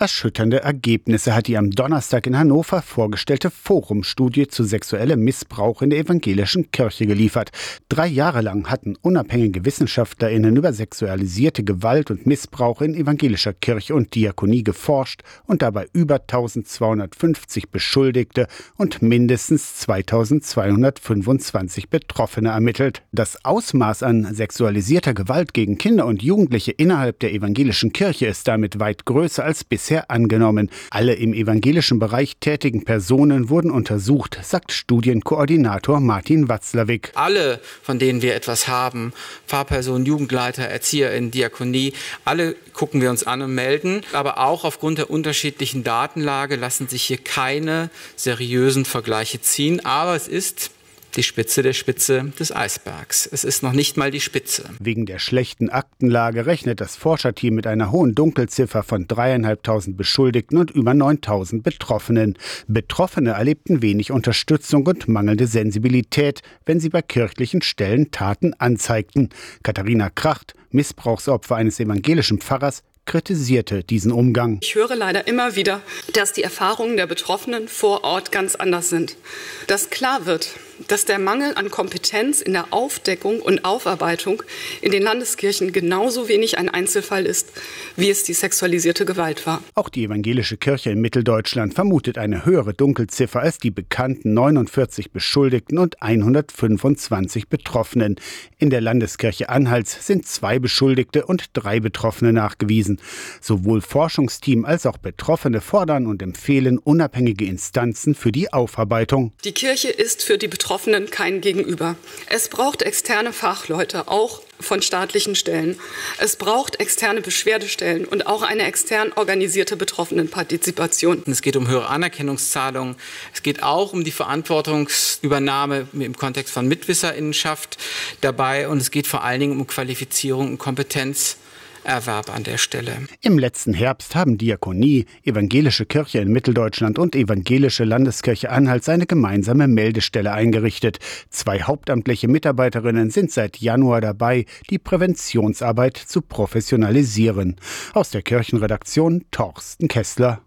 Erschütternde Ergebnisse hat die am Donnerstag in Hannover vorgestellte Forumstudie zu sexuellem Missbrauch in der evangelischen Kirche geliefert. Drei Jahre lang hatten unabhängige WissenschaftlerInnen über sexualisierte Gewalt und Missbrauch in evangelischer Kirche und Diakonie geforscht und dabei über 1250 Beschuldigte und mindestens 2225 Betroffene ermittelt. Das Ausmaß an sexualisierter Gewalt gegen Kinder und Jugendliche innerhalb der evangelischen Kirche ist damit weit größer als bisher bisher angenommen. Alle im evangelischen Bereich tätigen Personen wurden untersucht, sagt Studienkoordinator Martin Watzlawick. Alle, von denen wir etwas haben, Pfarrpersonen, Jugendleiter, Erzieher in Diakonie, alle gucken wir uns an und melden. Aber auch aufgrund der unterschiedlichen Datenlage lassen sich hier keine seriösen Vergleiche ziehen. Aber es ist die Spitze der Spitze des Eisbergs. Es ist noch nicht mal die Spitze. Wegen der schlechten Aktenlage rechnet das Forscherteam mit einer hohen Dunkelziffer von dreieinhalbtausend Beschuldigten und über 9000 Betroffenen. Betroffene erlebten wenig Unterstützung und mangelnde Sensibilität, wenn sie bei kirchlichen Stellen Taten anzeigten. Katharina Kracht, Missbrauchsopfer eines evangelischen Pfarrers, kritisierte diesen Umgang. Ich höre leider immer wieder, dass die Erfahrungen der Betroffenen vor Ort ganz anders sind. Dass klar wird, dass der Mangel an Kompetenz in der Aufdeckung und Aufarbeitung in den Landeskirchen genauso wenig ein Einzelfall ist, wie es die sexualisierte Gewalt war. Auch die evangelische Kirche in Mitteldeutschland vermutet eine höhere Dunkelziffer als die bekannten 49 Beschuldigten und 125 Betroffenen. In der Landeskirche Anhalts sind zwei Beschuldigte und drei Betroffene nachgewiesen. Sowohl Forschungsteam als auch Betroffene fordern und empfehlen unabhängige Instanzen für die Aufarbeitung. Die Kirche ist für die Betroffenen Betroffenen kein Gegenüber. Es braucht externe Fachleute, auch von staatlichen Stellen. Es braucht externe Beschwerdestellen und auch eine extern organisierte Betroffenenpartizipation. Es geht um höhere Anerkennungszahlungen. Es geht auch um die Verantwortungsübernahme im Kontext von Mitwisserinnenschaft dabei. Und es geht vor allen Dingen um Qualifizierung und Kompetenz Erwerb an der Stelle. Im letzten Herbst haben Diakonie, Evangelische Kirche in Mitteldeutschland und Evangelische Landeskirche Anhalt eine gemeinsame Meldestelle eingerichtet. Zwei hauptamtliche Mitarbeiterinnen sind seit Januar dabei, die Präventionsarbeit zu professionalisieren. Aus der Kirchenredaktion Torsten Kessler.